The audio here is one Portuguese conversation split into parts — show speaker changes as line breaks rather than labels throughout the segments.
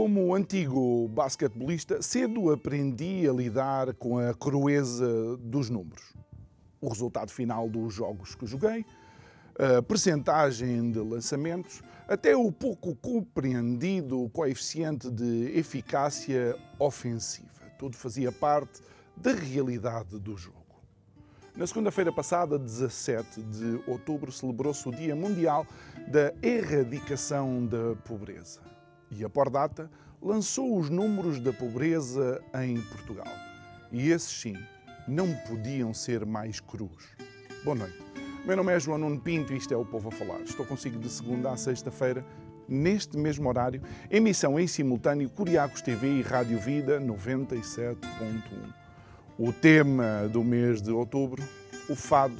Como antigo basquetebolista, cedo aprendi a lidar com a crueza dos números. O resultado final dos jogos que joguei, a percentagem de lançamentos, até o pouco compreendido coeficiente de eficácia ofensiva. Tudo fazia parte da realidade do jogo. Na segunda-feira passada, 17 de outubro, celebrou-se o Dia Mundial da Erradicação da Pobreza. E a Pordata lançou os números da pobreza em Portugal. E esses, sim, não podiam ser mais crus. Boa noite. Meu nome é João Nuno Pinto e isto é o Povo a Falar. Estou consigo de segunda a sexta-feira, neste mesmo horário, emissão em simultâneo Curiacos TV e Rádio Vida 97.1. O tema do mês de outubro, o fado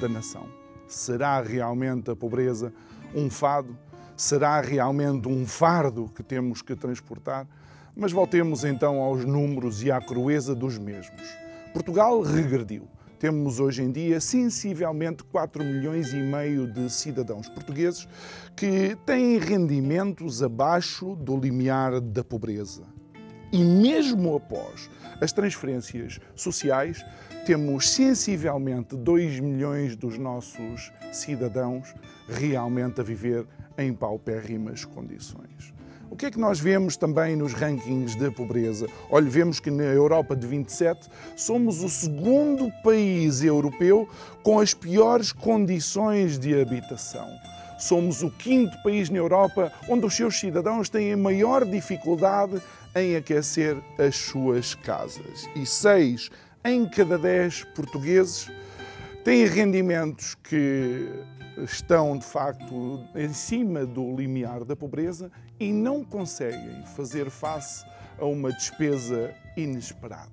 da nação. Será realmente a pobreza um fado? Será realmente um fardo que temos que transportar? Mas voltemos então aos números e à crueza dos mesmos. Portugal regrediu. Temos hoje em dia sensivelmente 4 milhões e meio de cidadãos portugueses que têm rendimentos abaixo do limiar da pobreza. E mesmo após as transferências sociais, temos sensivelmente 2 milhões dos nossos cidadãos realmente a viver em paupérrimas condições. O que é que nós vemos também nos rankings de pobreza? Olha, vemos que na Europa de 27 somos o segundo país europeu com as piores condições de habitação. Somos o quinto país na Europa onde os seus cidadãos têm a maior dificuldade em aquecer as suas casas. E seis em cada dez portugueses têm rendimentos que estão de facto em cima do limiar da pobreza e não conseguem fazer face a uma despesa inesperada.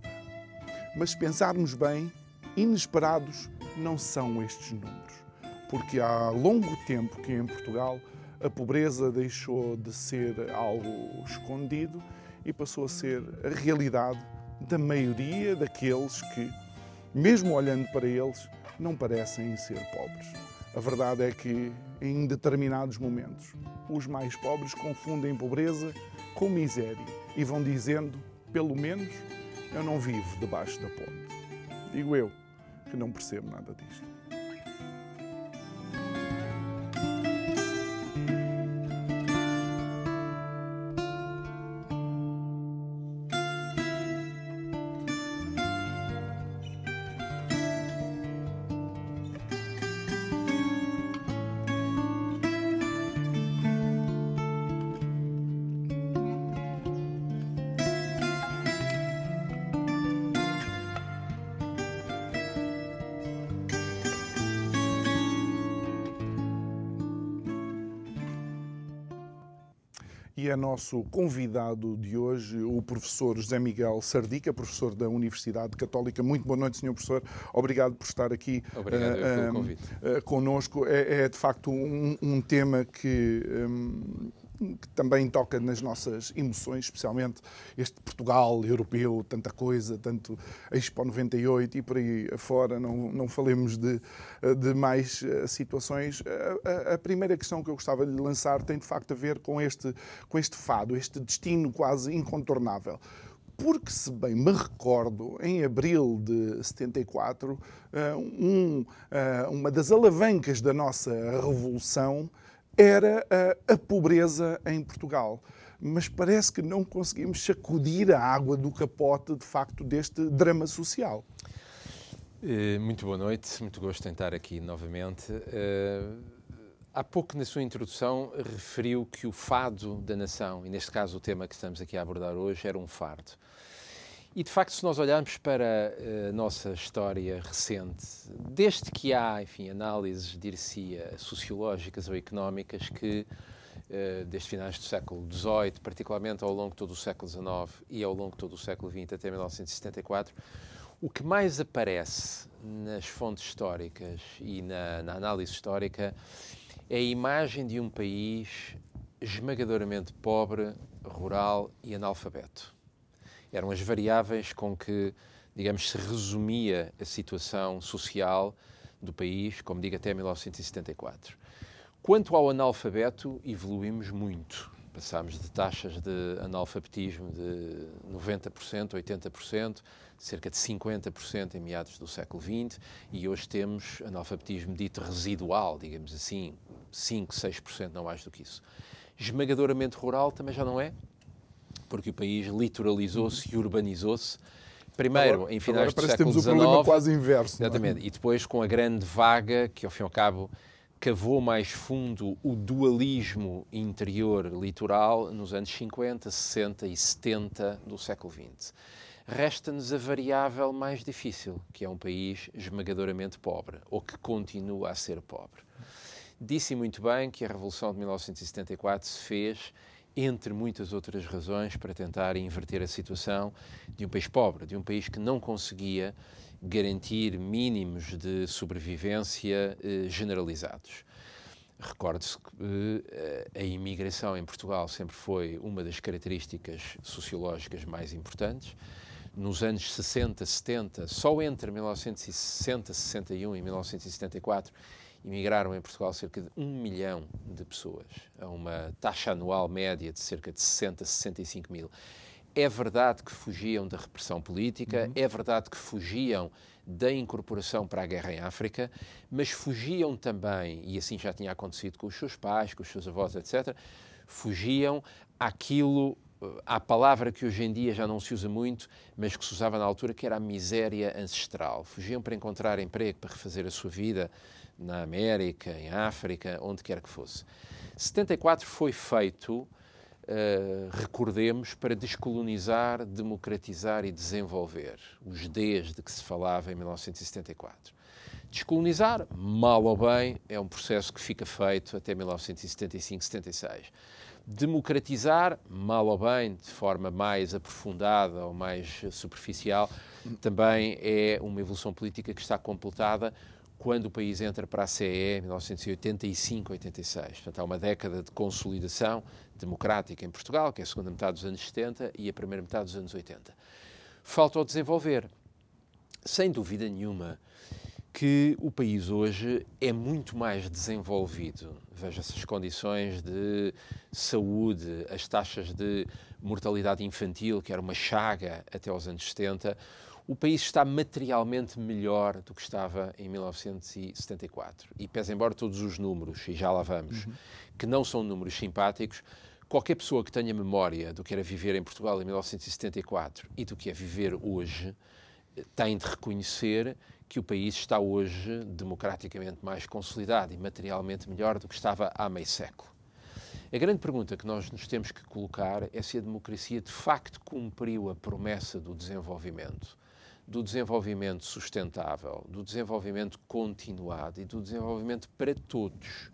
Mas se pensarmos bem, inesperados não são estes números, porque há longo tempo que em Portugal a pobreza deixou de ser algo escondido e passou a ser a realidade da maioria daqueles que, mesmo olhando para eles, não parecem ser pobres. A verdade é que, em determinados momentos, os mais pobres confundem pobreza com miséria e vão dizendo, pelo menos, eu não vivo debaixo da ponte. Digo eu, que não percebo nada disto. É nosso convidado de hoje o professor José Miguel Sardica, professor da Universidade Católica. Muito boa noite, senhor professor. Obrigado por estar aqui
Obrigado uh, pelo convite.
Uh, connosco. É, é, de facto um, um tema que. Um, que também toca nas nossas emoções, especialmente este Portugal europeu, tanta coisa, tanto Expo 98 e por aí afora, não, não falemos de, de mais eh, situações. A, a, primeira questão que eu gostava de lançar tem de facto a ver com este, com este fado, este destino quase incontornável porque, se bem me recordo, em abril de 74, eh, um, eh, uma das alavancas da nossa revolução era a, a pobreza em Portugal mas parece que não conseguimos sacudir a água do capote, de facto, deste drama social.
Eh, muito boa noite, muito gosto em estar aqui novamente. Eh, há pouco, na sua introdução, referiu que o fado da nação, e neste caso o tema que estamos aqui a abordar hoje, era um fardo. E de facto, se nós olharmos para eh, a nossa história recente, desde que há, enfim, análises, dir-se sociológicas ou económicas que uh, desde finais do século XVIII, particularmente ao longo de todo o século XIX e ao longo de todo o século XX até 1974, o que mais aparece nas fontes históricas e na, na análise histórica é a imagem de um país esmagadoramente pobre, rural e analfabeto. Eram as variáveis com que, digamos, se resumia a situação social do país, como digo, até 1974. Quanto ao analfabeto, evoluímos muito. Passámos de taxas de analfabetismo de 90%, 80%, cerca de 50% em meados do século XX, e hoje temos analfabetismo dito residual, digamos assim, 5, 6%, não mais do que isso. Esmagadoramente rural também já não é, porque o país litoralizou-se e urbanizou-se. Primeiro, agora, em finais do século XIX.
temos um quase inverso.
É? Exatamente. É? E depois com a grande vaga, que ao fim e ao cabo cavou mais fundo o dualismo interior litoral nos anos 50, 60 e 70 do século XX resta-nos a variável mais difícil, que é um país esmagadoramente pobre, ou que continua a ser pobre. Disse muito bem que a Revolução de 1974 se fez, entre muitas outras razões, para tentar inverter a situação de um país pobre, de um país que não conseguia garantir mínimos de sobrevivência eh, generalizados. Recorde-se que eh, a imigração em Portugal sempre foi uma das características sociológicas mais importantes nos anos 60, 70, só entre 1960, 61 e 1974, emigraram em Portugal cerca de um milhão de pessoas, a uma taxa anual média de cerca de 60, 65 mil. É verdade que fugiam da repressão política, uhum. é verdade que fugiam da incorporação para a guerra em África, mas fugiam também, e assim já tinha acontecido com os seus pais, com os seus avós, etc., fugiam àquilo à palavra que hoje em dia já não se usa muito, mas que se usava na altura, que era a miséria ancestral. Fugiam para encontrar emprego, para refazer a sua vida na América, em África, onde quer que fosse. 74 foi feito, uh, recordemos, para descolonizar, democratizar e desenvolver os Ds de que se falava em 1974. Descolonizar, mal ou bem, é um processo que fica feito até 1975, 76 democratizar, mal ou bem, de forma mais aprofundada ou mais superficial, também é uma evolução política que está completada quando o país entra para a CE em 1985-86. Portanto, há uma década de consolidação democrática em Portugal, que é a segunda metade dos anos 70 e a primeira metade dos anos 80. Falta o desenvolver. Sem dúvida nenhuma, que o país hoje é muito mais desenvolvido. Veja-se as condições de saúde, as taxas de mortalidade infantil, que era uma chaga até aos anos 70. O país está materialmente melhor do que estava em 1974. E pese embora todos os números, e já lá vamos, uhum. que não são números simpáticos, qualquer pessoa que tenha memória do que era viver em Portugal em 1974 e do que é viver hoje, tem de reconhecer que o país está hoje democraticamente mais consolidado e materialmente melhor do que estava há meio século. A grande pergunta que nós nos temos que colocar é se a democracia de facto cumpriu a promessa do desenvolvimento, do desenvolvimento sustentável, do desenvolvimento continuado e do desenvolvimento para todos.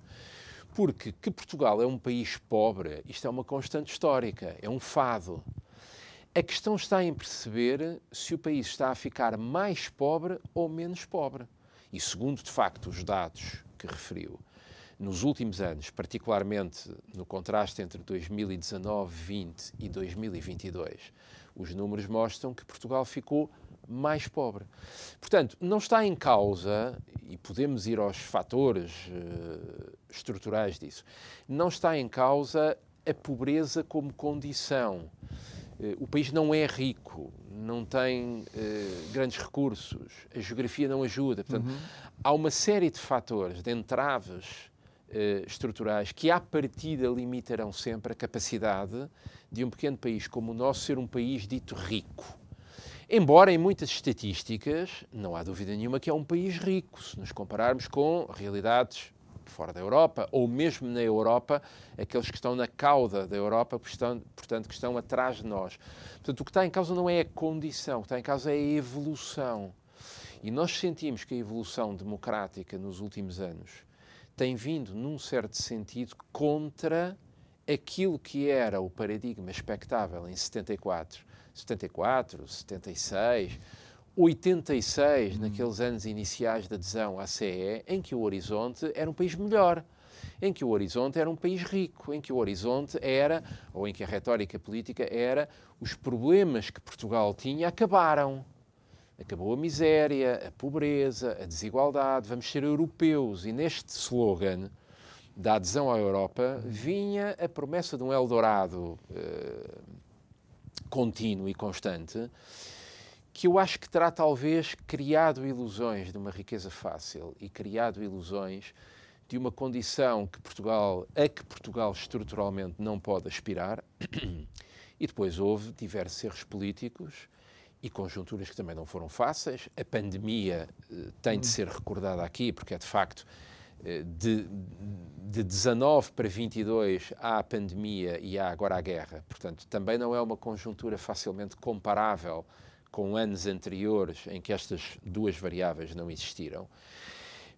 Porque que Portugal é um país pobre, isto é uma constante histórica, é um fado. A questão está em perceber se o país está a ficar mais pobre ou menos pobre. E segundo, de facto, os dados que referiu, nos últimos anos, particularmente no contraste entre 2019, 20 e 2022, os números mostram que Portugal ficou mais pobre. Portanto, não está em causa, e podemos ir aos fatores uh, estruturais disso, não está em causa a pobreza como condição eh, o país não é rico, não tem uh, grandes recursos, a geografia não ajuda. Portanto, uhum. há uma série de fatores, de entraves uh, estruturais que, à partida, limitarão sempre a capacidade de um pequeno país como o nosso ser um país dito rico. Embora em muitas estatísticas não há dúvida nenhuma que é um país rico, se nos compararmos com realidades fora da Europa, ou mesmo na Europa, aqueles que estão na cauda da Europa, portanto, que estão atrás de nós. Portanto, o que está em causa não é a condição, o que está em causa é a evolução. E nós sentimos que a evolução democrática nos últimos anos tem vindo, num certo sentido, contra aquilo que era o paradigma expectável em 74, 74, 76, 86, hum. naqueles anos iniciais da adesão à CE, em que o horizonte era um país melhor, em que o horizonte era um país rico, em que o horizonte era, ou em que a retórica política era, os problemas que Portugal tinha acabaram. Acabou a miséria, a pobreza, a desigualdade, vamos ser europeus. E neste slogan da adesão à Europa vinha a promessa de um Eldorado eh, contínuo e constante que eu acho que terá talvez criado ilusões de uma riqueza fácil e criado ilusões de uma condição que Portugal, a que Portugal estruturalmente não pode aspirar. E depois houve diversos erros políticos e conjunturas que também não foram fáceis. A pandemia eh, tem de ser recordada aqui, porque é de facto de, de 19 para 22 há a pandemia e há agora a guerra. Portanto, também não é uma conjuntura facilmente comparável com anos anteriores em que estas duas variáveis não existiram.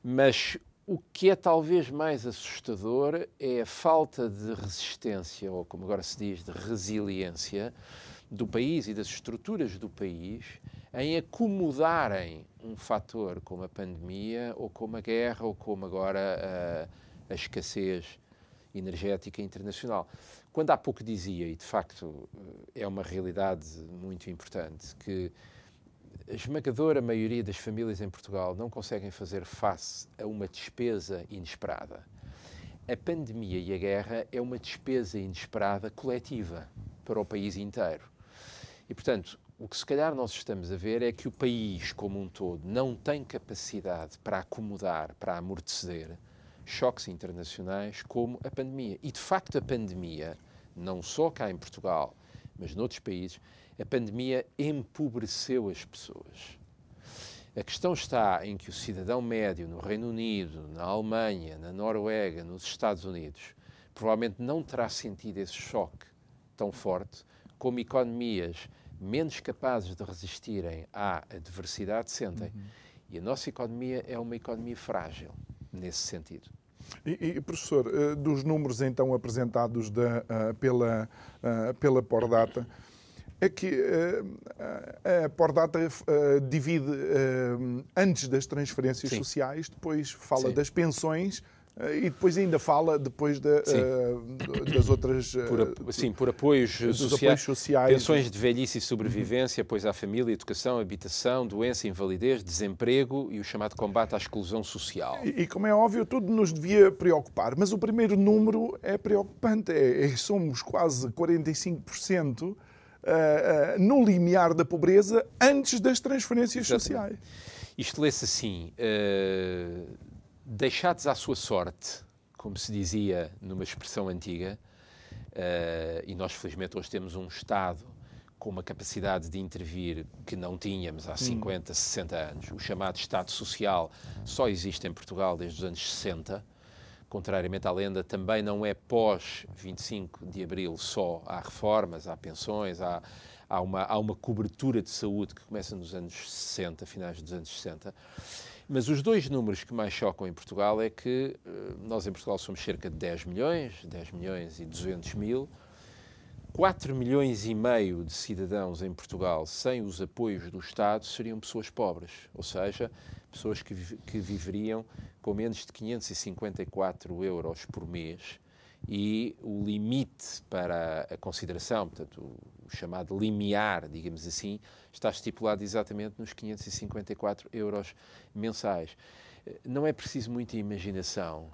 Mas o que é talvez mais assustador é a falta de resistência, ou como agora se diz, de resiliência do país e das estruturas do país em acomodarem um fator como a pandemia, ou como a guerra, ou como agora a, a escassez energética internacional. Quando há pouco dizia, e de facto é uma realidade muito importante, que a esmagadora maioria das famílias em Portugal não conseguem fazer face a uma despesa inesperada. A pandemia e a guerra é uma despesa inesperada coletiva para o país inteiro. E, portanto, o que se calhar nós estamos a ver é que o país como um todo não tem capacidade para acomodar, para amortecer choques internacionais como a pandemia. E, de facto, a pandemia, não só cá em Portugal, mas noutros países, a pandemia empobreceu as pessoas. A questão está em que o cidadão médio no Reino Unido, na Alemanha, na Noruega, nos Estados Unidos, provavelmente não terá sentido esse choque tão forte como economias menos capazes de resistirem à adversidade sentem. Uhum. E a nossa economia é uma economia frágil nesse sentido.
E, e, professor, eh, dos números então apresentados da, uh, pela, uh, pela Pordata, é que a Pordata divide antes das transferências Sim. sociais, depois fala Sim. das pensões e depois ainda fala depois de, uh, das outras. Uh,
por, sim, por apoios, socia apoios sociais. Pensões de velhice e sobrevivência, apoios à família, educação, habitação, doença, invalidez, desemprego e o chamado combate à exclusão social.
E, e como é óbvio, tudo nos devia preocupar, mas o primeiro número é preocupante. É, é somos quase 45%. Uh, no limiar da pobreza antes das transferências Exatamente. sociais.
Isto lê-se assim: deixados à sua sorte, como se dizia numa expressão antiga, uh, e nós felizmente hoje temos um Estado com uma capacidade de intervir que não tínhamos há 50, hum. 60 anos. O chamado Estado Social só existe em Portugal desde os anos 60. Contrariamente à lenda, também não é pós 25 de abril só. Há reformas, há pensões, há, há, uma, há uma cobertura de saúde que começa nos anos 60, finais dos anos 60. Mas os dois números que mais chocam em Portugal é que eh, nós em Portugal somos cerca de 10 milhões, 10 milhões e 200 mil. 4 milhões e meio de cidadãos em Portugal sem os apoios do Estado seriam pessoas pobres, ou seja, pessoas que, que viveriam com menos de 554 euros por mês e o limite para a consideração, portanto, o chamado limiar, digamos assim, está estipulado exatamente nos 554 euros mensais. Não é preciso muita imaginação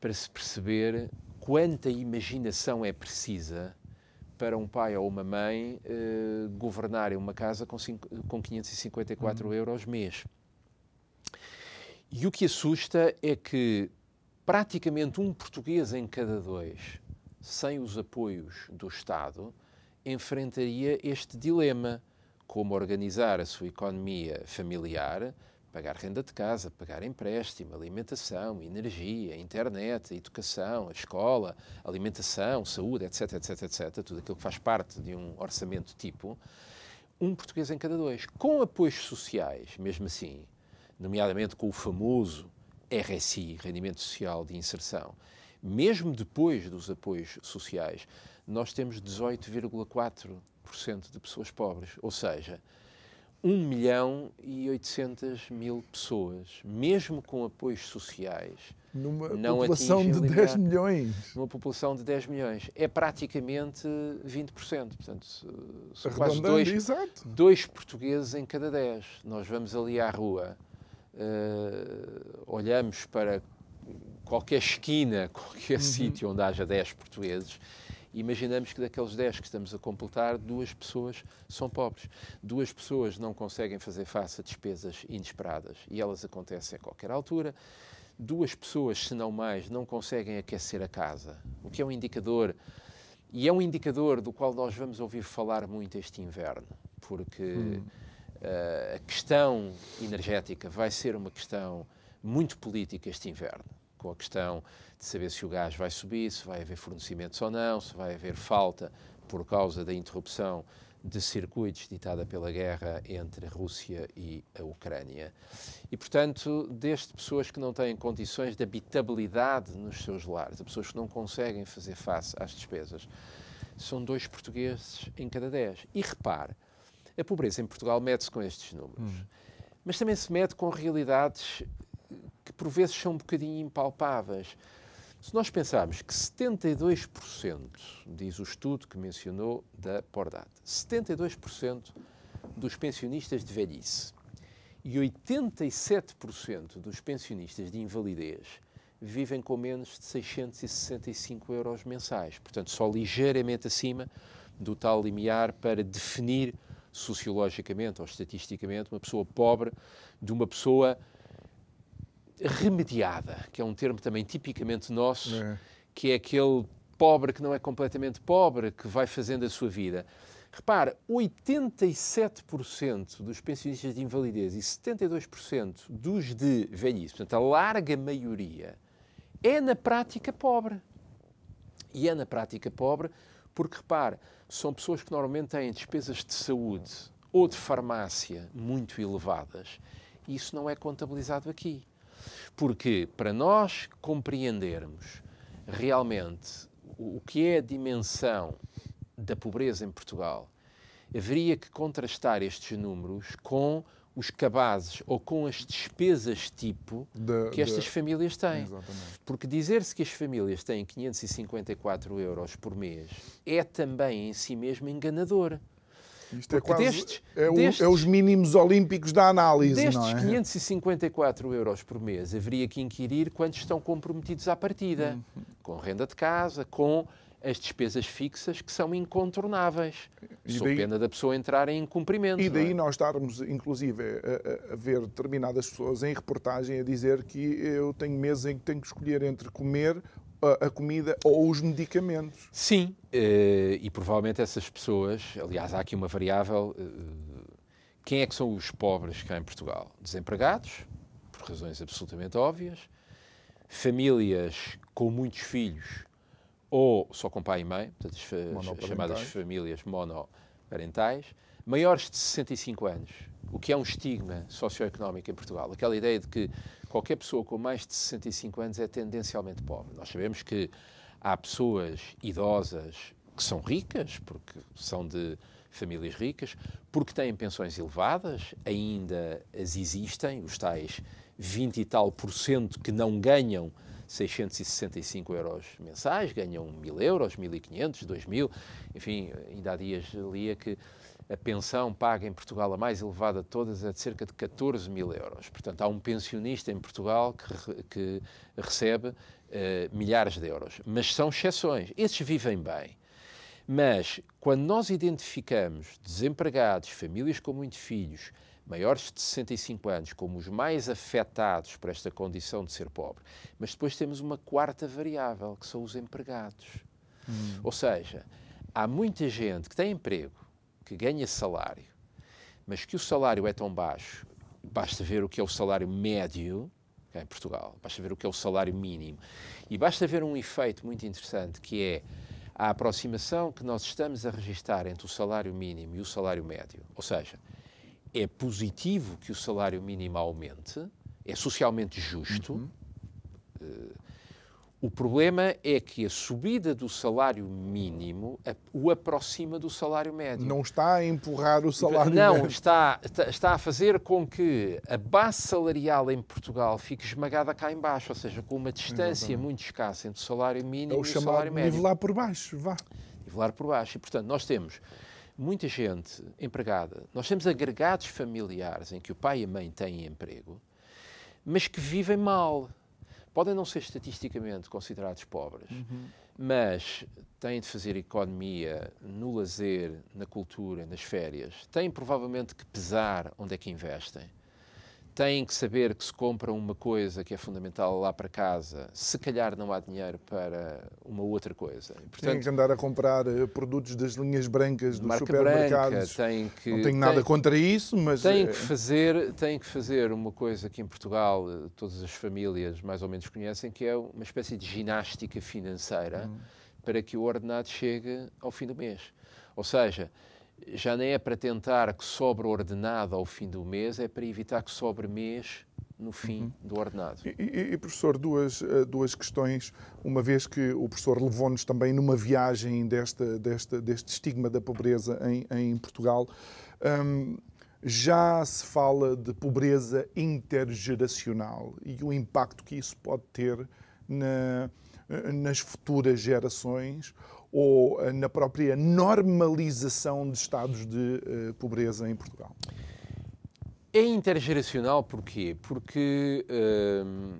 para se perceber quanta imaginação é precisa para um pai ou uma mãe eh, governarem uma casa com, cinco, com 554 uhum. euros mês. E o que assusta é que praticamente um português em cada dois, sem os apoios do Estado, enfrentaria este dilema: como organizar a sua economia familiar, pagar renda de casa, pagar empréstimo, alimentação, energia, internet, educação, escola, alimentação, saúde, etc, etc, etc, tudo aquilo que faz parte de um orçamento tipo, um português em cada dois. Com apoios sociais, mesmo assim, nomeadamente com o famoso RSI, Rendimento Social de Inserção, mesmo depois dos apoios sociais, nós temos 18,4% de pessoas pobres. Ou seja, 1 milhão e 800 mil pessoas, mesmo com apoios sociais,
numa
não
população de 10 milhões.
Numa população de 10 milhões. É praticamente 20%. Portanto, são quase dois,
exato.
dois portugueses em cada 10. Nós vamos ali à rua, uh, olhamos para qualquer esquina, qualquer uhum. sítio onde haja 10 portugueses imaginamos que daqueles 10 que estamos a completar, duas pessoas são pobres. Duas pessoas não conseguem fazer face a despesas inesperadas e elas acontecem a qualquer altura. Duas pessoas, se não mais, não conseguem aquecer a casa, o que é um indicador, e é um indicador do qual nós vamos ouvir falar muito este inverno, porque hum. Uh, a questão energética vai ser uma questão muito política este inverno, com a questão de saber se o gás vai subir, se vai haver fornecimentos ou não, se vai haver falta por causa da interrupção de circuitos ditada pela guerra entre a Rússia e a Ucrânia. E, portanto, desde pessoas que não têm condições de habitabilidade nos seus lares, de pessoas que não conseguem fazer face às despesas, são dois portugueses em cada dez. E repare, a pobreza em Portugal mede-se com estes números, hum. mas também se mede com realidades que por vezes são um bocadinho impalpáveis. Se nós pensarmos que 72%, diz o estudo que mencionou da Pordata, 72% dos pensionistas de velhice e 87% dos pensionistas de invalidez vivem com menos de 665 euros mensais, portanto, só ligeiramente acima do tal limiar para definir sociologicamente ou estatisticamente uma pessoa pobre de uma pessoa remediada, que é um termo também tipicamente nosso, é. que é aquele pobre que não é completamente pobre, que vai fazendo a sua vida. Repara, 87% dos pensionistas de invalidez e 72% dos de velhice, portanto, a larga maioria, é na prática pobre. E é na prática pobre porque, repare, são pessoas que normalmente têm despesas de saúde ou de farmácia muito elevadas e isso não é contabilizado aqui. Porque para nós compreendermos realmente o que é a dimensão da pobreza em Portugal, haveria que contrastar estes números com os cabazes ou com as despesas tipo de, que estas de... famílias têm. Exatamente. Porque dizer-se que as famílias têm 554 euros por mês é também em si mesmo enganador.
Isto é quase destes, é, o, destes, é, os mínimos olímpicos da análise,
destes
não é?
554 euros por mês, haveria que inquirir quantos estão comprometidos à partida, uhum. com renda de casa, com as despesas fixas que são incontornáveis, e daí, pena da pessoa entrar em incumprimento.
E daí
é?
nós estarmos, inclusive, a, a, ver determinadas pessoas em reportagem a dizer que eu tenho meses em que tenho que escolher entre comer a, comida ou os medicamentos.
Sim, eh, e provavelmente essas pessoas, aliás, há aqui uma variável. Eh, quem é que são os pobres cá em Portugal? Desempregados, por razões absolutamente óbvias, famílias com muitos filhos ou só com pai e mãe, portanto, as chamadas famílias monoparentais, maiores de 65 anos, o que é um estigma socioeconómico em Portugal. Aquela ideia de que qualquer pessoa com mais de 65 anos é tendencialmente pobre. Nós sabemos que há pessoas idosas que são ricas, porque são de famílias ricas, porque têm pensões elevadas, ainda as existem, os tais 20 e tal por cento que não ganham 665 euros mensais, ganham 1.000 euros, 1.500, 2.000, enfim, ainda há dias lia que a pensão paga em Portugal, a mais elevada de todas, é de cerca de 14 mil euros. Portanto, há um pensionista em Portugal que, que recebe uh, milhares de euros. Mas são exceções. Esses vivem bem. Mas, quando nós identificamos desempregados, famílias com muitos filhos, maiores de 65 anos, como os mais afetados por esta condição de ser pobre, mas depois temos uma quarta variável, que são os empregados. Hum. Ou seja, há muita gente que tem emprego, que ganha salário, mas que o salário é tão baixo, basta ver o que é o salário médio em Portugal, basta ver o que é o salário mínimo, e basta ver um efeito muito interessante que é a aproximação que nós estamos a registrar entre o salário mínimo e o salário médio. Ou seja, é positivo que o salário mínimo aumente, é socialmente justo. Uhum. Uh, O problema é que a subida do salário mínimo o aproxima do salário médio.
Não está a empurrar o salário
Não,
médio.
Não, está, está a fazer com que a base salarial em Portugal fique esmagada cá em baixo, ou seja, com uma distância Exatamente. muito escassa entre o salário mínimo é o e o salário médio.
nivelar por baixo, vá.
Nivelar por baixo. E, portanto, nós temos muita gente empregada, nós temos agregados familiares em que o pai e a mãe têm emprego, mas que vivem mal. Podem não ser estatisticamente considerados pobres, uhum. mas têm de fazer economia no lazer, na cultura, nas férias, têm provavelmente que pesar onde é que investem têm que saber que se compram uma coisa que é fundamental lá para casa, se calhar não há dinheiro para uma outra coisa.
Portanto, têm que andar a comprar uh, produtos das linhas brancas dos supermercados.
Branca, que,
não tenho nada tem, contra isso, mas...
Têm que, fazer, têm que fazer uma coisa que em Portugal eh, todas as famílias mais ou menos conhecem, que é uma espécie de ginástica financeira hum. para que o ordenado chegue ao fim do mês. Ou seja, já nem é para tentar que sobre ordenado ao fim do mês, é para evitar que sobre mês no fim uhum. do ordenado.
E, e, e, professor, duas, eh, duas questões, uma vez que o professor levou-nos também numa viagem desta, desta, deste estigma da pobreza em, em Portugal, um, já se fala de pobreza intergeracional e o impacto que isso pode ter na, nas futuras gerações ou eh, na própria normalização de estados de uh, pobreza em Portugal?
É intergeracional porquê? Porque uh,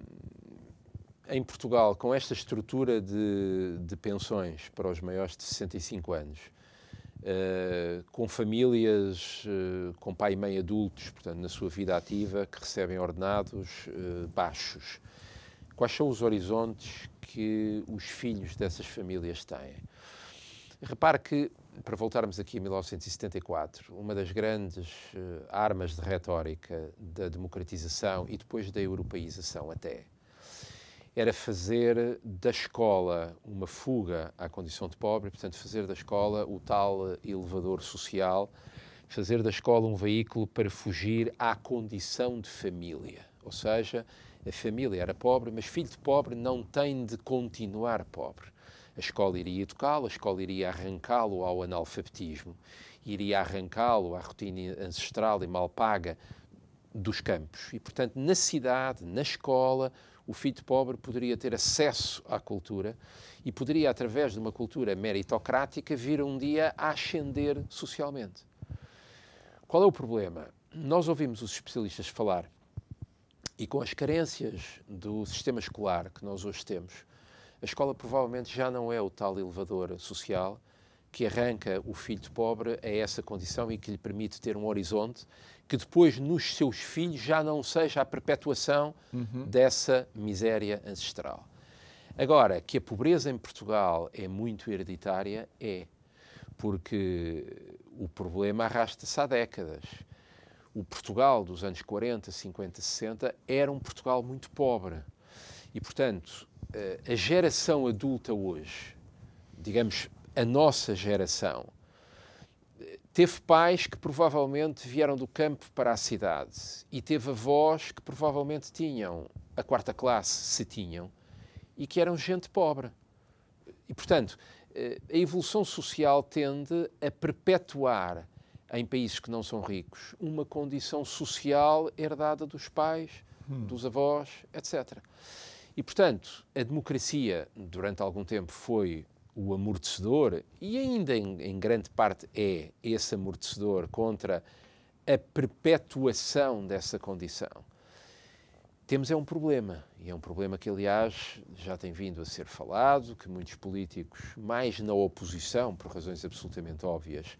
em Portugal, com esta estrutura de, de, pensões para os maiores de 65 anos, uh, com famílias com pai e mãe adultos, portanto, na sua vida ativa, que recebem ordenados baixos, quais são os horizontes que os filhos dessas famílias têm? Repare que, para voltarmos aqui a 1974, uma das grandes uh, armas de retórica da democratização e depois da europeização até, era fazer da escola uma fuga à condição de pobre, portanto, fazer da escola o tal elevador social, fazer da escola um veículo para fugir à condição de família. Ou seja, a família era pobre, mas filho de pobre não tem de continuar pobre. A escola iria educá-lo, a escola iria arrancá-lo ao analfabetismo, iria arrancá-lo à rotina ancestral e mal paga dos campos. E, portanto, na cidade, na escola, o filho pobre poderia ter acesso à cultura e poderia, através de uma cultura meritocrática, vir um dia a ascender socialmente. Qual é o problema? Nós ouvimos os especialistas falar e com as carências do sistema escolar que nós hoje temos, a escola provavelmente já não é o tal elevador social que arranca o filho pobre a essa condição e que lhe permite ter um horizonte que depois nos seus filhos já não seja a perpetuação uhum. dessa miséria ancestral. Agora, que a pobreza em Portugal é muito hereditária, é, porque o problema arrasta-se há décadas. O Portugal dos anos 40, 50, 60 era um Portugal muito pobre. E, portanto, eh, a geração adulta hoje, digamos, a nossa geração, teve pais que provavelmente vieram do campo para a cidade e teve avós que provavelmente tinham a quarta classe, se tinham, e que eram gente pobre. E, portanto, eh, a evolução social tende a perpetuar em países que não são ricos uma condição social herdada dos pais, hum. dos avós, etc. E, portanto, a democracia, durante algum tempo, foi o amortecedor e ainda em, em, grande parte é esse amortecedor contra a perpetuação dessa condição. Temos é um problema, e é um problema que, aliás, já tem vindo a ser falado, que muitos políticos, mais na oposição, por razões absolutamente óbvias,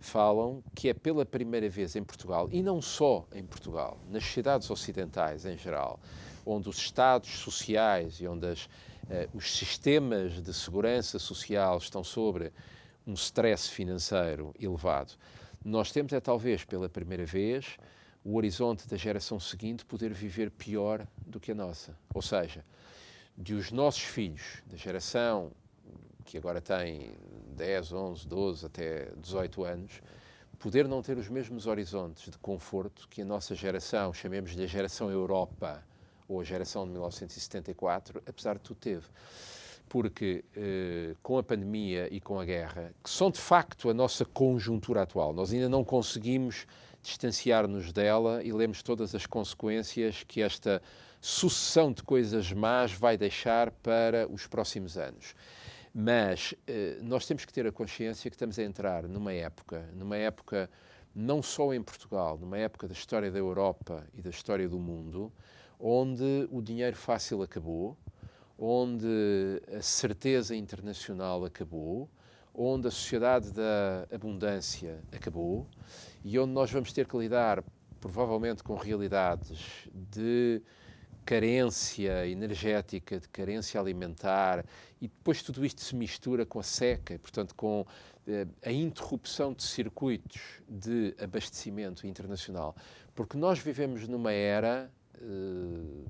falam que é pela primeira vez em Portugal, e não só em Portugal, nas sociedades ocidentais em geral, onde os Estados sociais e onde as, uh, os sistemas de segurança social estão sobre um stress financeiro elevado, nós temos é talvez pela primeira vez o horizonte da geração seguinte poder viver pior do que a nossa. Ou seja, de os nossos filhos, da geração que agora tem 10, 11, 12 até 18 anos, poder não ter os mesmos horizontes de conforto que a nossa geração, chamemos-lhe a geração Europa, ou a geração de 1974, apesar de tudo, teve. Porque eh, com a pandemia e com a guerra, que são de facto a nossa conjuntura atual, nós ainda não conseguimos distanciar-nos dela e lemos todas as consequências que esta sucessão de coisas más vai deixar para os próximos anos. Mas eh, nós temos que ter a consciência que estamos a entrar numa época, numa época não só em Portugal, numa época da história da Europa e da história do mundo, onde o dinheiro fácil acabou, onde a certeza internacional acabou, onde a sociedade da abundância acabou e onde nós vamos ter que lidar, provavelmente, com realidades de carência energética, de carência alimentar, e depois tudo isto se mistura com a seca, portanto, com eh, a interrupção de circuitos de abastecimento internacional. Porque nós vivemos numa era, eh,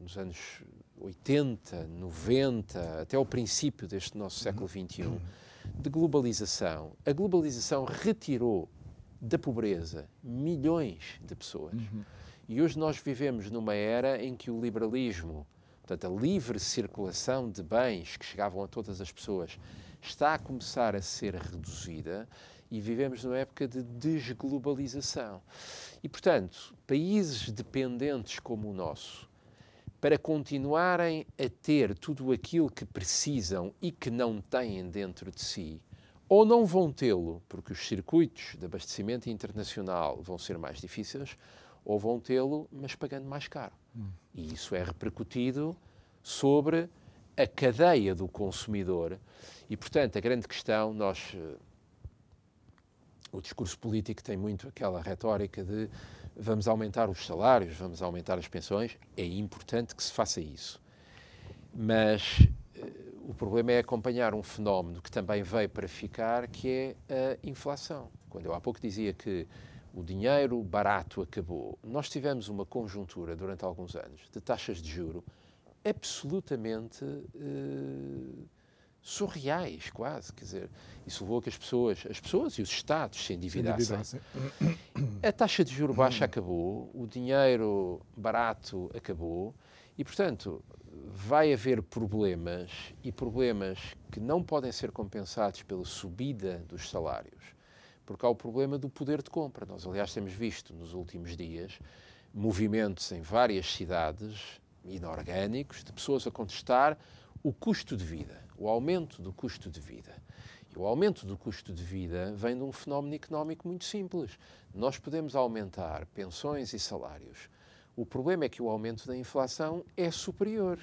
nos anos 80, 90, até ao princípio deste nosso século XXI, de globalização. A globalização retirou da pobreza milhões de pessoas. Uhum e hoje nós vivemos numa era em que o liberalismo, portanto, a livre circulação de bens que chegavam a todas as pessoas, está a começar a ser reduzida e vivemos numa época de desglobalização. E, portanto, países dependentes como o nosso, para continuarem a ter tudo aquilo que precisam e que não têm dentro de si, ou não vão tê-lo, porque os circuitos de abastecimento internacional vão ser mais difíceis, ou vão tê-lo, mas pagando mais caro. Hum. E isso é repercutido sobre a cadeia do consumidor. E, portanto, a grande questão, nós. Eh, o discurso político tem muito aquela retórica de vamos aumentar os salários, vamos aumentar as pensões. É importante que se faça isso. Mas uh, o problema é acompanhar um fenómeno que também veio para ficar, que é a inflação. Quando eu há pouco dizia que o dinheiro barato acabou. Nós tivemos uma conjuntura durante alguns anos de taxas de juro absolutamente uh, surreais, quase. Quer dizer, isso levou a que as pessoas, as pessoas e os Estados se endividassem. Se a taxa de juro baixa acabou, o dinheiro barato acabou e, portanto, vai haver problemas e problemas que não podem ser compensados pela subida dos salários porque há o problema do poder de compra. Nós, aliás, temos visto nos últimos dias movimentos em várias cidades inorgânicos de pessoas a contestar o custo de vida, o aumento do custo de vida. E o aumento do custo de vida vem de um fenómeno económico muito simples. Nós podemos aumentar pensões e salários. O problema é que o aumento da inflação é superior.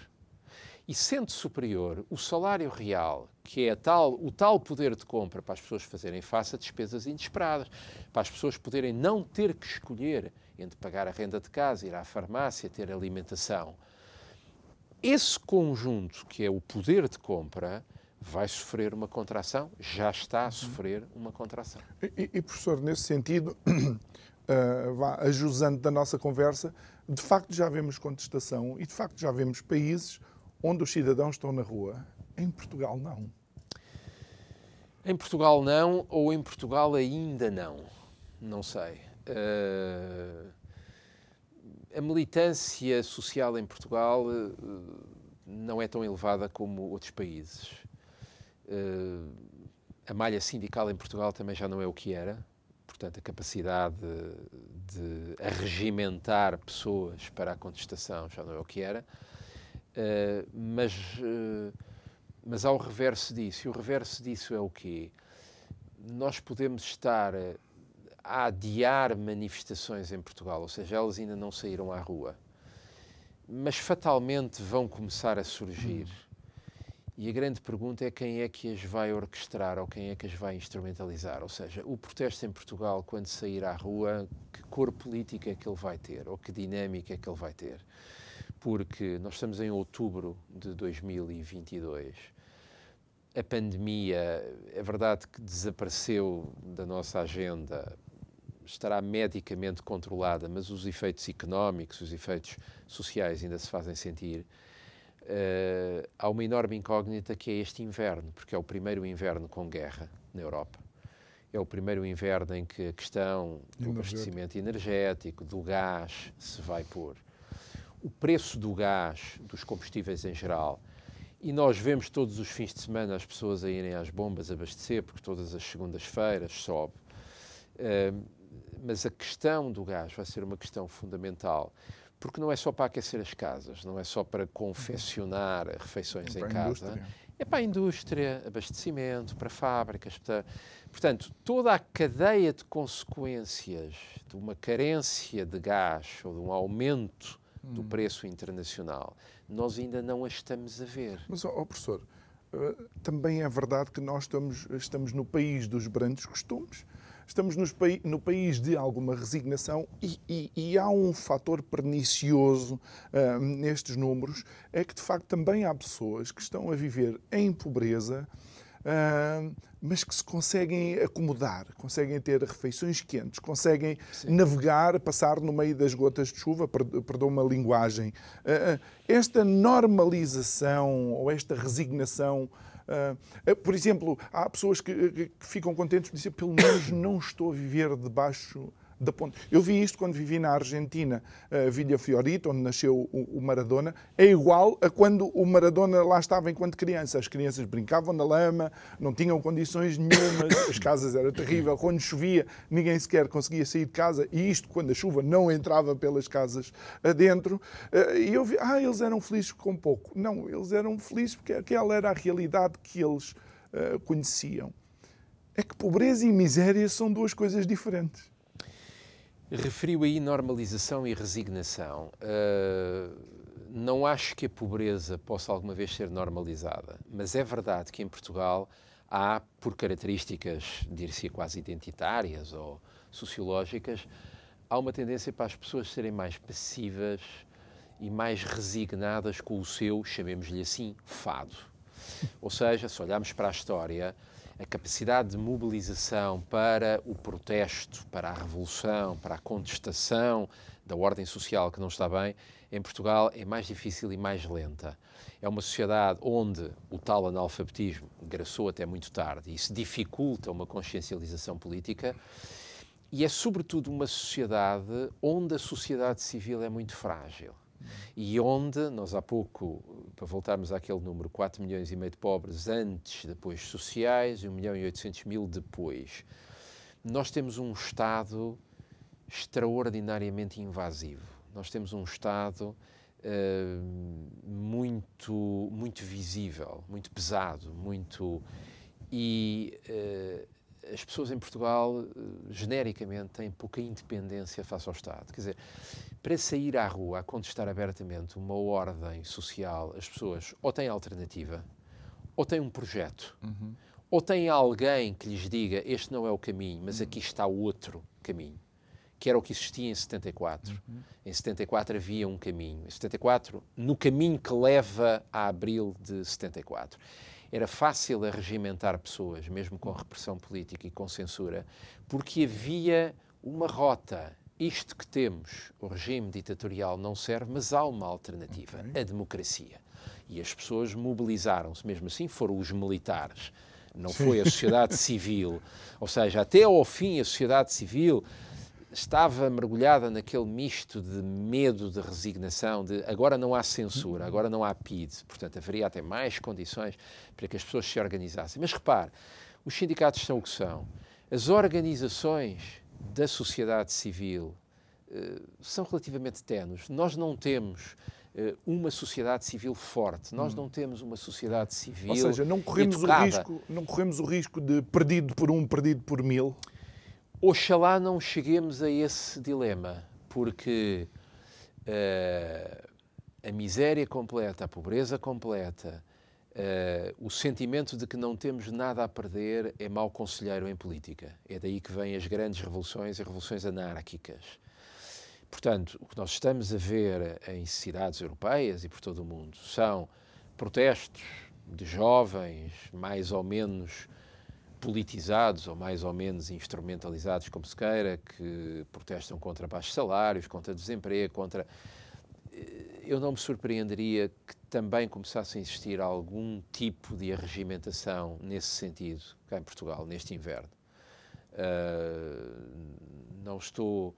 E sendo superior o salário real, que é tal, o tal poder de compra para as pessoas fazerem face a despesas inesperadas, para as pessoas poderem não ter que escolher entre pagar a renda de casa, ir à farmácia, ter alimentação. Esse conjunto, que é o poder de compra, vai sofrer uma contração, já está a sofrer uma contração.
E, e professor, nesse sentido, uh, ajusando da nossa conversa, de facto já vemos contestação e de facto já vemos países onde os cidadãos estão na rua. Em Portugal, não.
Em Portugal, não, ou em Portugal ainda não. Não sei. Uh, a militância social em Portugal uh, não é tão elevada como outros países. Uh, a malha sindical em Portugal também já não é o que era. Portanto, a capacidade de, de arregimentar pessoas para a contestação já não é o que era. Uh, mas, uh, mas há o reverso disso. E o reverso disso é o quê? Nós podemos estar a adiar manifestações em Portugal, ou seja, elas ainda não saíram à rua, mas fatalmente vão começar a surgir. E a grande pergunta é quem é que as vai orquestrar ou quem é que as vai instrumentalizar. Ou seja, o protesto em Portugal, quando sair à rua, que cor política é que ele vai ter ou que dinâmica é que ele vai ter? Porque nós estamos em outubro de 2022. A pandemia, é verdade que desapareceu da nossa agenda, estará medicamente controlada, mas os efeitos económicos, os efeitos sociais ainda se fazem sentir. Uh, há uma enorme incógnita que é este inverno, porque é o primeiro inverno com guerra na Europa. É o primeiro inverno em que a questão do abastecimento energético, do gás, se vai pôr o preço do gás, dos combustíveis em geral, e nós vemos todos os fins de semana as pessoas a irem às bombas abastecer, porque todas as segundas-feiras sobe. Uh, mas a questão do gás vai ser uma questão fundamental, porque não é só para aquecer as casas, não é só para confeccionar refeições
é
em casa, é para a indústria, abastecimento, para fábricas. Para... Portanto, toda a cadeia de consequências de uma carência de gás ou de um aumento do hum. preço internacional, nós ainda não a estamos a ver.
Mas, oh, professor, eh, também é verdade que nós estamos, estamos no país dos grandes costumes, estamos nos, no país de alguma resignação e, e, e há um fator pernicioso uh, nestes números, é que de facto também há pessoas que estão a viver em pobreza, uh, mas que se conseguem acomodar, conseguem ter refeições quentes, conseguem Sim. navegar, passar no meio das gotas de chuva, perdão uma linguagem. Uh, esta normalização ou esta resignação Uh, por exemplo, há pessoas que, que ficam contentes de dizer pelo menos não estou a viver debaixo da ponte. Eu vi isto quando vivi na Argentina, uh, Villa Fiorito, onde nasceu o, o, Maradona. É igual a quando o Maradona lá estava enquanto criança. As crianças brincavam na lama, não tinham condições nenhumas, as casas eram terríveis. Quando chovia, ninguém sequer conseguia sair de casa. E isto quando a chuva não entrava pelas casas adentro. Uh, e eu vi, ah, eles eram felizes com pouco. Não, eles eram felizes porque aquela era a realidade que eles uh, conheciam. É que pobreza e miséria são duas coisas diferentes.
Referiu aí normalização e resignação. Uh, não acho que a pobreza possa alguma vez ser normalizada, mas é verdade que em Portugal há, por características, dir-se quase identitárias ou sociológicas, há uma tendência para as pessoas serem mais passivas e mais resignadas com o seu, chamemos-lhe assim, fado. Ou seja, se olharmos para a história, a capacidade de mobilização para o protesto, para a revolução, para a contestação da ordem social que não está bem, em Portugal é mais difícil e mais lenta. É uma sociedade onde o tal analfabetismo graçou até muito tarde e isso dificulta uma consciencialização política. E é, sobretudo, uma sociedade onde a sociedade civil é muito frágil. E onde, nós há pouco, para voltarmos àquele número, 4 milhões e meio de pobres antes de apoios sociais e 1 milhão e 800 mil depois, nós temos um Estado extraordinariamente invasivo. Nós temos um Estado uh, muito, muito visível, muito pesado, muito. E uh, as pessoas em Portugal, uh, genericamente, têm pouca independência face ao Estado. Quer dizer, para sair à rua a contestar abertamente uma ordem social, as pessoas ou têm alternativa, ou têm um projeto, uhum. ou têm alguém que lhes diga este não é o caminho, mas aqui está outro caminho, que era o que existia em 74. Uhum. Em 74 havia um caminho. Em 74, no caminho que leva a abril de 74 era fácil arregimentar pessoas, mesmo com repressão política e com censura, porque havia uma rota isto que temos, o regime ditatorial, não serve, mas há uma alternativa, a democracia. E as pessoas mobilizaram-se, mesmo assim foram os militares, não Sim. foi a sociedade civil. Ou seja, até ao fim a sociedade civil estava mergulhada naquele misto de medo, de resignação, de agora não há censura, agora não há PID, portanto haveria até mais condições para que as pessoas se organizassem. Mas repare, os sindicatos são o que são. As organizações da sociedade civil uh, são relativamente tenues. Nós não temos uh, uma sociedade civil forte. Nós hum. não temos uma sociedade civil. Ou
seja, não corremos, o risco, não corremos o risco de perdido por um, perdido por mil?
Oxalá não cheguemos a esse dilema, porque uh, a miséria completa, a pobreza completa, Uh, o sentimento de que não temos nada a perder é mau conselheiro em política. É daí que vêm as grandes revoluções e revoluções anárquicas. Portanto, o que nós estamos a ver em cidades europeias e por todo o mundo são protestos de jovens mais ou menos politizados ou mais ou menos instrumentalizados, como se queira, que protestam contra baixos salários, contra desemprego, contra eu não me surpreenderia que também começasse a existir algum tipo de arregimentação nesse sentido cá em Portugal, neste inverno. Uh, não estou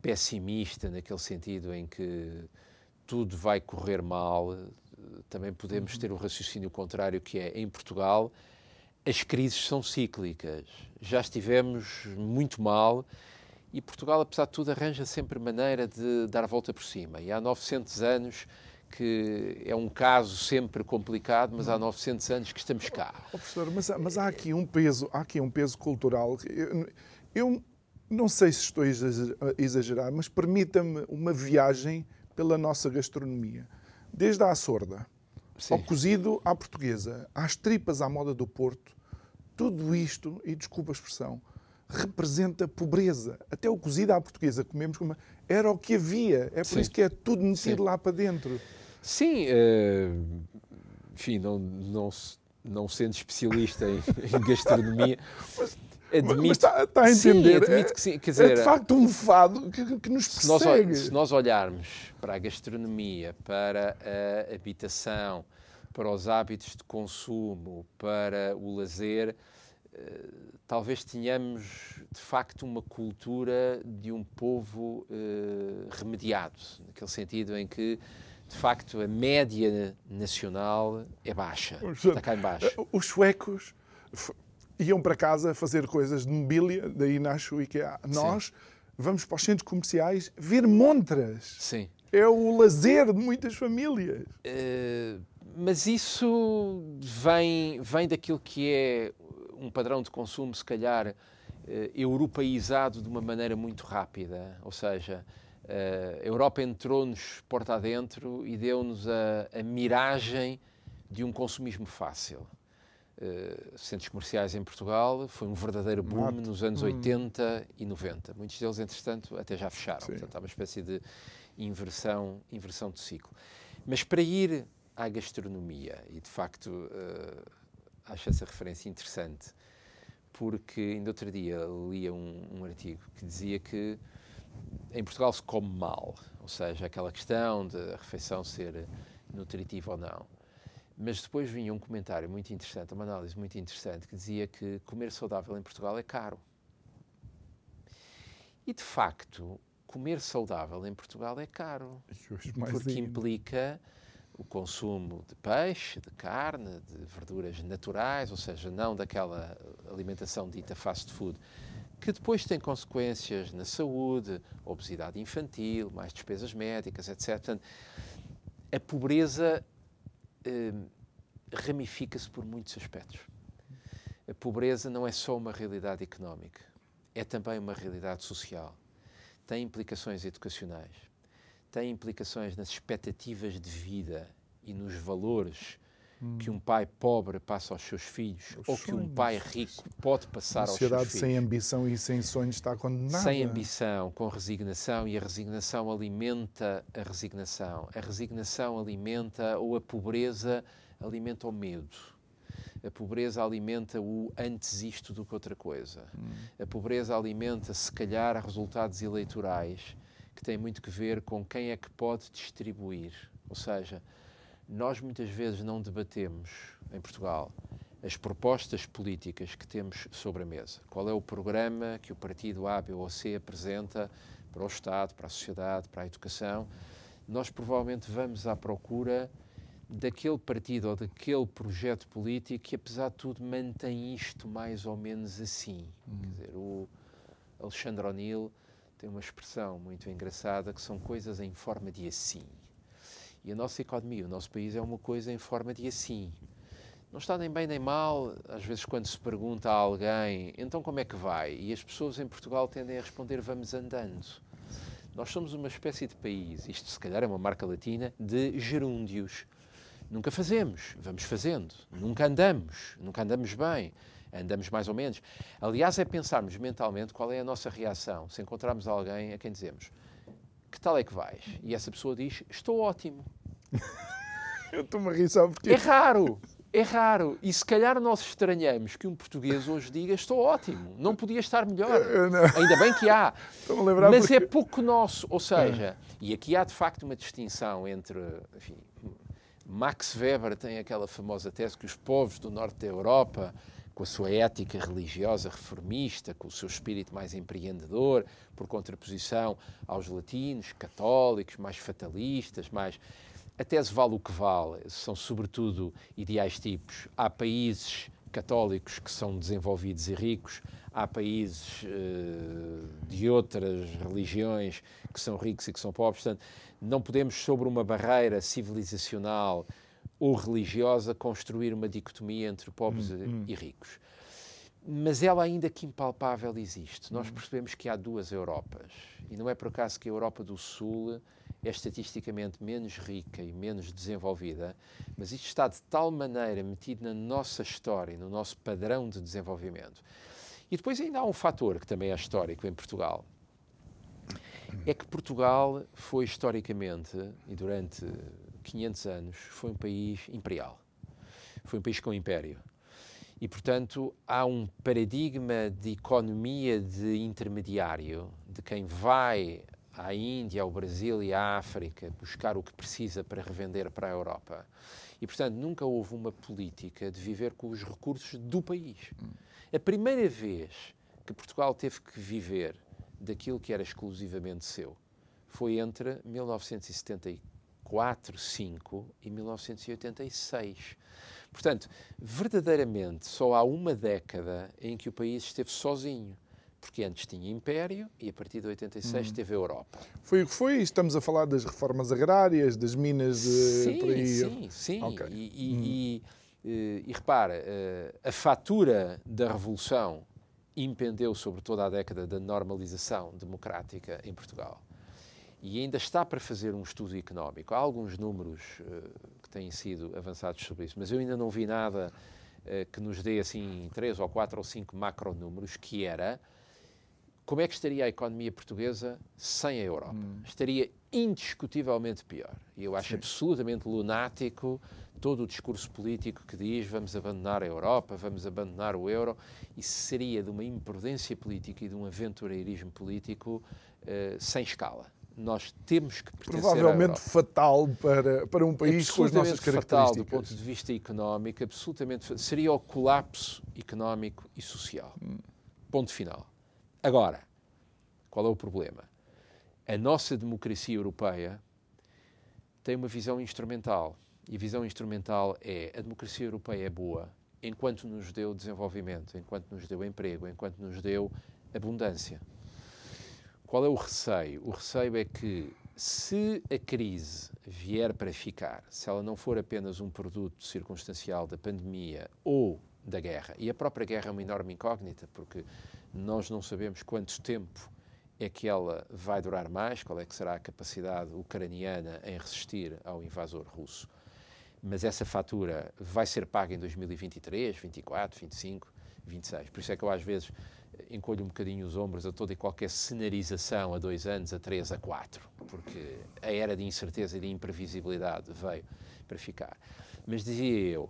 pessimista naquele sentido em que tudo vai correr mal, também podemos uhum. ter o raciocínio contrário, que é em Portugal as crises são cíclicas. Já estivemos muito mal e Portugal, apesar de tudo, arranja sempre maneira de dar a volta por cima. E há 900 anos que é um caso sempre complicado, mas há 900 anos que estamos cá.
Oh, professor, mas, mas, há aqui um peso, há aqui um peso cultural. Eu, eu não sei se estou a exagerar, mas permita-me uma viagem pela nossa gastronomia. Desde a sorda, Sim. ao cozido à portuguesa, às tripas à moda do Porto, tudo isto, e desculpa a expressão, representa pobreza. Até o cozido à portuguesa comemos como era o que havia. É por Sim. isso que é tudo metido Sim. lá para dentro.
Sim, uh, enfim, não, não, não sendo especialista em, em gastronomia.
Mas, admito, mas está, está, a entender. Sim, admito que sim. Quer dizer, é de facto um fado que, que nos persegue.
Se nós, se nós olharmos para a gastronomia, para a habitação, para os hábitos de consumo, para o lazer, eh, talvez tenhamos de facto uma cultura de um povo uh, remediado, naquele sentido em que de facto a média nacional é baixa, está cá em baixo. Eh,
os suecos iam para casa fazer coisas de mobília, daí nasce o IKEA. Nós Sim. vamos para os centros comerciais ver montras.
Sim.
É o lazer de muitas famílias.
Uh, mas isso vem, vem daquilo que é um padrão de consumo, se calhar, eh, europeizado de uma maneira muito rápida. Ou seja, eh, a Europa entrou-nos porta adentro e deu-nos a, a, miragem de um consumismo fácil. Uh, centros comerciais em Portugal foi um verdadeiro boom Mato. nos anos hum. 80 e 90. Muitos deles, entretanto, até já fecharam. Sim. Portanto, há uma espécie de inversão, inversão de ciclo. Mas para ir à gastronomia, e de facto uh, acho essa referência interessante, porque ainda outro dia lia um, um, artigo que dizia que em Portugal se come mal, ou seja, aquela questão de a refeição ser nutritiva ou não. Mas depois vinha um comentário muito interessante, uma análise muito interessante, que dizia que comer saudável em Portugal é caro. E de facto, comer saudável em Portugal é caro, porque implica o consumo de peixe, de carne, de verduras naturais, ou seja, não daquela alimentação dita fast food, que depois tem consequências na saúde, obesidade infantil, mais despesas médicas, etc. A pobreza eh, ramifica-se por muitos aspectos. A pobreza não é só uma realidade económica, é também uma realidade social. Tem implicações educacionais tem implicações nas expectativas de vida e nos valores hum. que um pai pobre passa aos seus filhos Os ou sonhos. que um pai rico pode passar aos seus filhos. A
sociedade sem ambição e sem sonhos está condenada.
Sem ambição, com resignação, e a resignação alimenta a resignação. A resignação alimenta, ou a pobreza alimenta o medo. A pobreza alimenta o antes isto do que outra coisa. Hum. A pobreza alimenta, se calhar, resultados eleitorais que tem muito que ver com quem é que pode distribuir. Ou seja, nós muitas vezes não debatemos em Portugal as propostas políticas que temos sobre a mesa. Qual é o programa que o partido A, B ou C apresenta para o Estado, para a sociedade, para a educação? Nós provavelmente vamos à procura daquele partido ou daquele projeto político que, apesar de tudo, mantém isto mais ou menos assim. Hum. Quer dizer, o Alexandre O'Neill tem uma expressão muito engraçada que são coisas em forma de assim. E a nossa economia, o nosso país é uma coisa em forma de assim. Não está nem bem nem mal, às vezes, quando se pergunta a alguém, então como é que vai? E as pessoas em Portugal tendem a responder, vamos andando. Nós somos uma espécie de país, isto se calhar é uma marca latina, de gerúndios. Nunca fazemos, vamos fazendo. Nunca andamos, nunca andamos bem andamos mais ou menos. Aliás, é pensarmos mentalmente qual é a nossa reação se encontrarmos alguém a quem dizemos que tal é que vais? E essa pessoa diz, estou ótimo.
Eu estou-me a rir só porque...
É raro, é raro. E se calhar nós estranhamos que um português hoje diga estou ótimo, não podia estar melhor. Ainda bem que há. Mas porque... é pouco nosso. Ou seja, é. e aqui há de facto uma distinção entre, enfim, Max Weber tem aquela famosa tese que os povos do norte da Europa com a sua ética religiosa reformista, com o seu espírito mais empreendedor, por contraposição aos latinos, católicos, mais fatalistas, mais. A tese vale o que vale, são sobretudo ideais tipos. Há países católicos que são desenvolvidos e ricos, há países uh, de outras religiões que são ricos e que são pobres. Portanto, não podemos, sobre uma barreira civilizacional ou religiosa, construir uma dicotomia entre pobres hum, hum. e ricos. Mas ela, ainda que impalpável, existe. Nós hum. percebemos que há duas Europas. E não é por acaso que a Europa do Sul é estatisticamente menos rica e menos desenvolvida, mas isto está de tal maneira metido na nossa história, no nosso padrão de desenvolvimento. E depois ainda há um fator que também é histórico em Portugal. É que Portugal foi historicamente e durante 500 anos foi um país imperial. Foi um país com império. E, portanto, há um paradigma de economia de intermediário, de quem vai à Índia, ao Brasil e à África buscar o que precisa para revender para a Europa. E, portanto, nunca houve uma política de viver com os recursos do país. A primeira vez que Portugal teve que viver daquilo que era exclusivamente seu foi entre 1974, 5 e 1986. Portanto, verdadeiramente só há uma década em que o país esteve sozinho porque antes tinha Império e a partir de 86 hum. teve a Europa.
Foi o que foi? Estamos a falar das reformas agrárias, das minas de,
sim,
por aí.
Sim, sim. Okay. E, e, hum. e, eh, e, repara, eh, a fatura da Revolução impendeu sobre toda a década da normalização democrática em Portugal. E ainda está para fazer um estudo económico. Há alguns números uh, que têm sido avançados sobre isso, mas eu ainda não vi nada uh, que nos dê assim três ou quatro ou cinco macronúmeros, que era como é que estaria a economia portuguesa sem a Europa? Hum. Estaria indiscutivelmente pior. E eu acho Sim. absolutamente lunático todo o discurso político que diz vamos abandonar a Europa, vamos abandonar o euro. Isso seria de uma imprudência política e de um aventureirismo político uh, sem escala. Nós temos que pertencer
Provavelmente fatal para, para um país com as nossas características. fatal
do ponto de vista económico, absolutamente seria o colapso económico e social. Hum. Ponto final. Agora, qual é o problema? A nossa democracia europeia tem uma visão instrumental. E a visão instrumental é a democracia europeia é boa enquanto nos deu desenvolvimento, enquanto nos deu emprego, enquanto nos deu abundância. Qual é o receio? O receio é que se a crise vier para ficar, se ela não for apenas um produto circunstancial da pandemia ou da guerra, e a própria guerra é uma enorme incógnita, porque nós não sabemos quanto tempo é que ela vai durar mais, qual é que será a capacidade ucraniana em resistir ao invasor russo. Mas essa fatura vai ser paga em 2023, 24, 25, 26. Por isso é que eu às vezes encolho um bocadinho os ombros a toda e qualquer cenarização a dois anos, a três, a quatro, porque a era de incerteza e de imprevisibilidade veio para ficar. Mas dizia eu,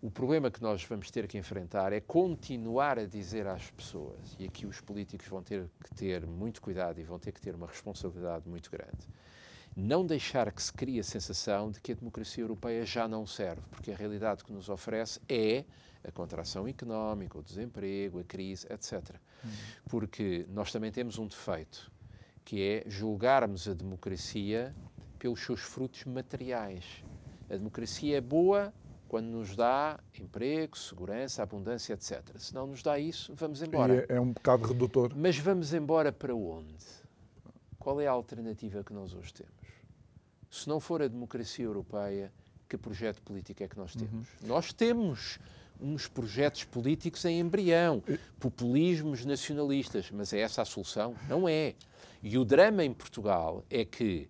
o problema que nós vamos ter que enfrentar é continuar a dizer às pessoas, e aqui os políticos vão ter que ter muito cuidado e vão ter que ter uma responsabilidade muito grande, não deixar que se crie a sensação de que a democracia europeia já não serve, porque a realidade que nos oferece é a contração económica, o desemprego, a crise, etc. Uhum. Porque nós também temos um defeito, que é julgarmos a democracia pelos seus frutos materiais. A democracia é boa quando nos dá emprego, segurança, abundância, etc. Se não nos dá isso, vamos embora.
É, é, um bocado redutor.
Mas vamos embora para onde? Qual é a alternativa que nós hoje temos? Se não for a democracia europeia, que projeto político é que nós temos? Uhum. Nós temos uns projetos políticos em embrião, populismos nacionalistas, mas é essa a solução? Não é. E o drama em Portugal é que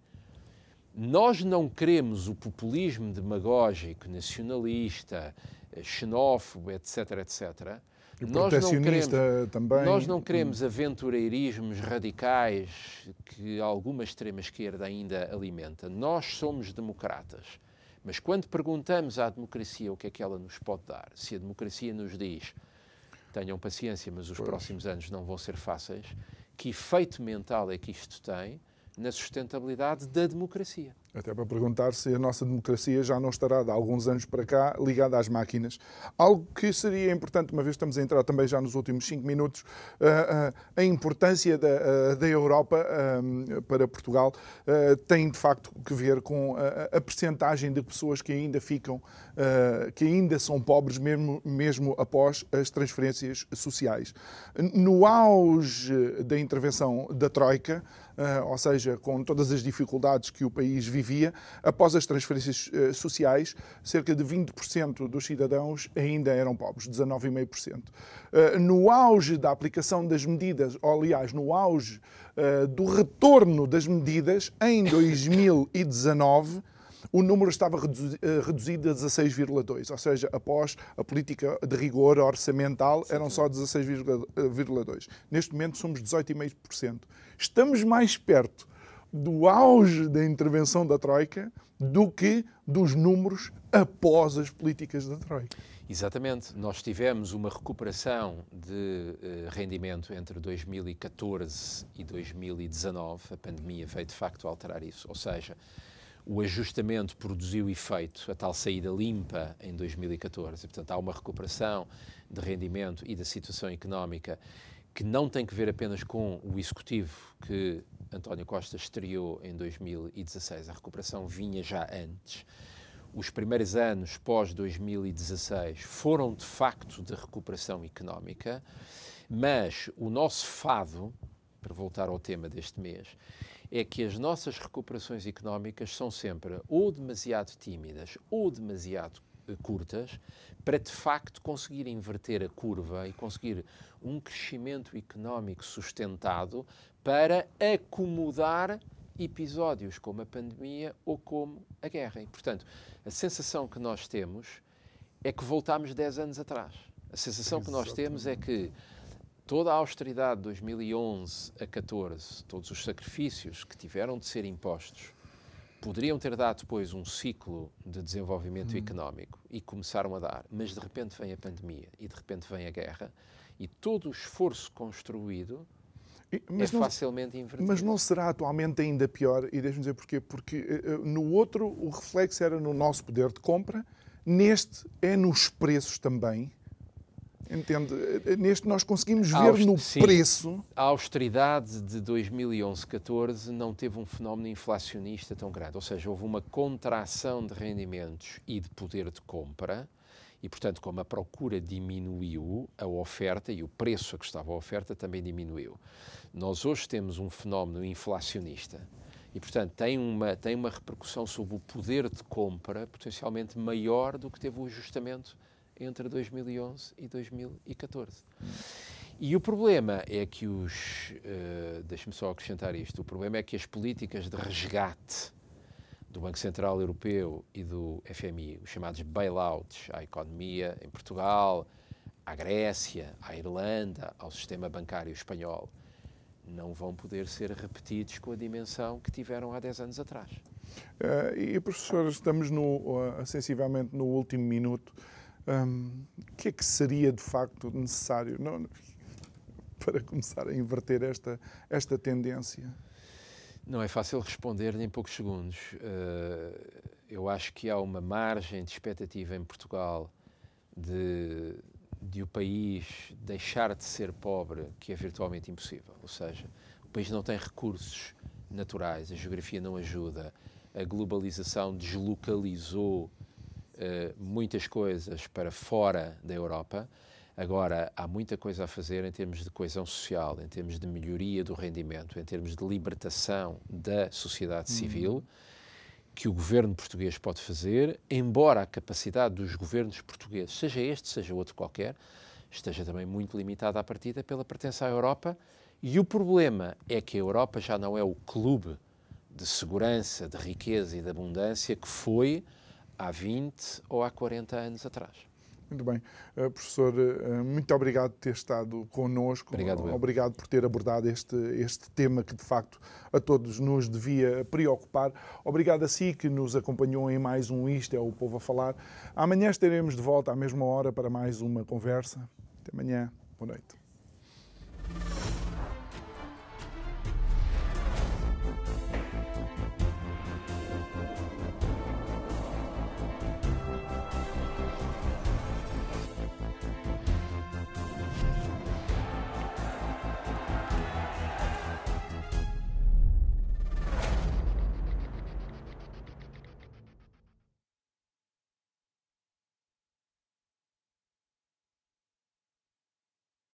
nós não queremos o populismo demagógico, nacionalista, xenófobo, etc., etc.
E nós não queremos, também.
Nós não queremos aventureirismos radicais que alguma extrema-esquerda ainda alimenta. Nós somos democratas. Mas quando perguntamos à democracia o que é que ela nos pode dar, se a democracia nos diz tenham paciência, mas os pois. próximos anos não vão ser fáceis, que efeito mental é que isto tem? na sustentabilidade da democracia.
Até para perguntar se a nossa democracia já não estará de alguns anos para cá ligada às máquinas. Algo que seria importante, uma vez estamos a entrar também já nos últimos cinco minutos, uh, uh, a importância da, uh, da Europa para Portugal tem de facto que ver com a, a percentagem de pessoas que ainda ficam, que ainda são pobres mesmo, mesmo após as transferências sociais. No auge da intervenção da Troika, ou seja, com todas as dificuldades que o país vivia, após as transferências uh, sociais, cerca de 20% dos cidadãos ainda eram pobres, 19,5%. Uh, no auge da aplicação das medidas, ou aliás, no auge do retorno das medidas, em 2019, o número estava eh, reduzido a 16,2, ou seja, após a política de rigor orçamental eram só 16,2. Neste momento somos 18,5%. Estamos mais perto do auge da intervenção da Troika do que dos números após as políticas da Troika.
Exatamente. Nós tivemos uma recuperação de uh, rendimento entre 2014 e 2019. A pandemia veio de facto alterar isso. Ou seja, o ajustamento produziu efeito, a tal saída limpa em 2014. Portanto, há uma recuperação de rendimento e da situação económica que não tem que ver apenas com o executivo que António Costa estreou em 2016. A recuperação vinha já antes. Os primeiros anos pós-2016 foram de facto de recuperação económica, mas o nosso fado, para voltar ao tema deste mês, é que as nossas recuperações económicas são sempre ou demasiado tímidas ou demasiado curtas para de facto conseguir inverter a curva e conseguir um crescimento económico sustentado para acomodar episódios como a pandemia ou como a guerra. E, portanto, a sensação que nós temos é que voltámos 10 anos atrás. A sensação que nós temos é que toda a austeridade de 2011 a 14, todos os sacrifícios que tiveram de ser impostos, poderiam ter dado depois um ciclo de desenvolvimento hum. económico e começaram a dar, mas de repente vem a pandemia e de repente vem a guerra e todo o esforço construído mas é não, facilmente invertido.
Mas não será atualmente ainda pior? E deixe-me dizer porquê. Porque uh, no outro o reflexo era no nosso poder de compra, neste é nos preços também. Entende? Neste nós conseguimos ver no sim, preço.
A austeridade de 2011-14 não teve um fenómeno inflacionista tão grande, ou seja, houve uma contração de rendimentos e de poder de compra. E, portanto, como a procura diminuiu, a oferta e o preço a que estava a oferta também diminuiu. Nós hoje temos um fenómeno inflacionista e, portanto, tem uma, tem uma repercussão sobre o poder de compra potencialmente maior do que teve o ajustamento entre 2011 e 2014. E o problema é que os. Uh, Deixe-me só acrescentar isto. O problema é que as políticas de resgate do Banco Central Europeu e do FMI, os chamados bailouts à economia em Portugal, à Grécia, à Irlanda, ao sistema bancário espanhol, não vão poder ser repetidos com a dimensão que tiveram há 10 anos atrás.
Uh, e, professor, estamos no, uh, sensivelmente no último minuto um, o que é que seria de facto necessário não, para começar a inverter esta, esta tendência?
Não é fácil responder em poucos segundos. Uh, eu acho que há uma margem de expectativa em Portugal de, de o país deixar de ser pobre que é virtualmente impossível. Ou seja, o país não tem recursos naturais, a geografia não ajuda, a globalização deslocalizou muitas coisas para fora da Europa. Agora, há muita coisa a fazer em termos de coesão social, em termos de melhoria do rendimento, em termos de libertação da sociedade uhum. civil, uhum. que o governo português pode fazer, embora a capacidade dos governos portugueses, seja este, seja outro qualquer, esteja também muito limitada à partida pela pertença à Europa. E o problema é que a Europa já não é o clube de segurança, de riqueza e de abundância que foi há 20 ou há 40 anos atrás.
Muito bem. Uh, professor, uh, muito obrigado por ter estado connosco.
Obrigado,
eu. Obrigado por ter abordado este, este tema que, de facto, a todos nos devia preocupar. Obrigado a si que nos acompanhou em mais um Isto é o Povo a Falar. Amanhã estaremos de volta à mesma hora para mais uma conversa. Até amanhã. Boa noite.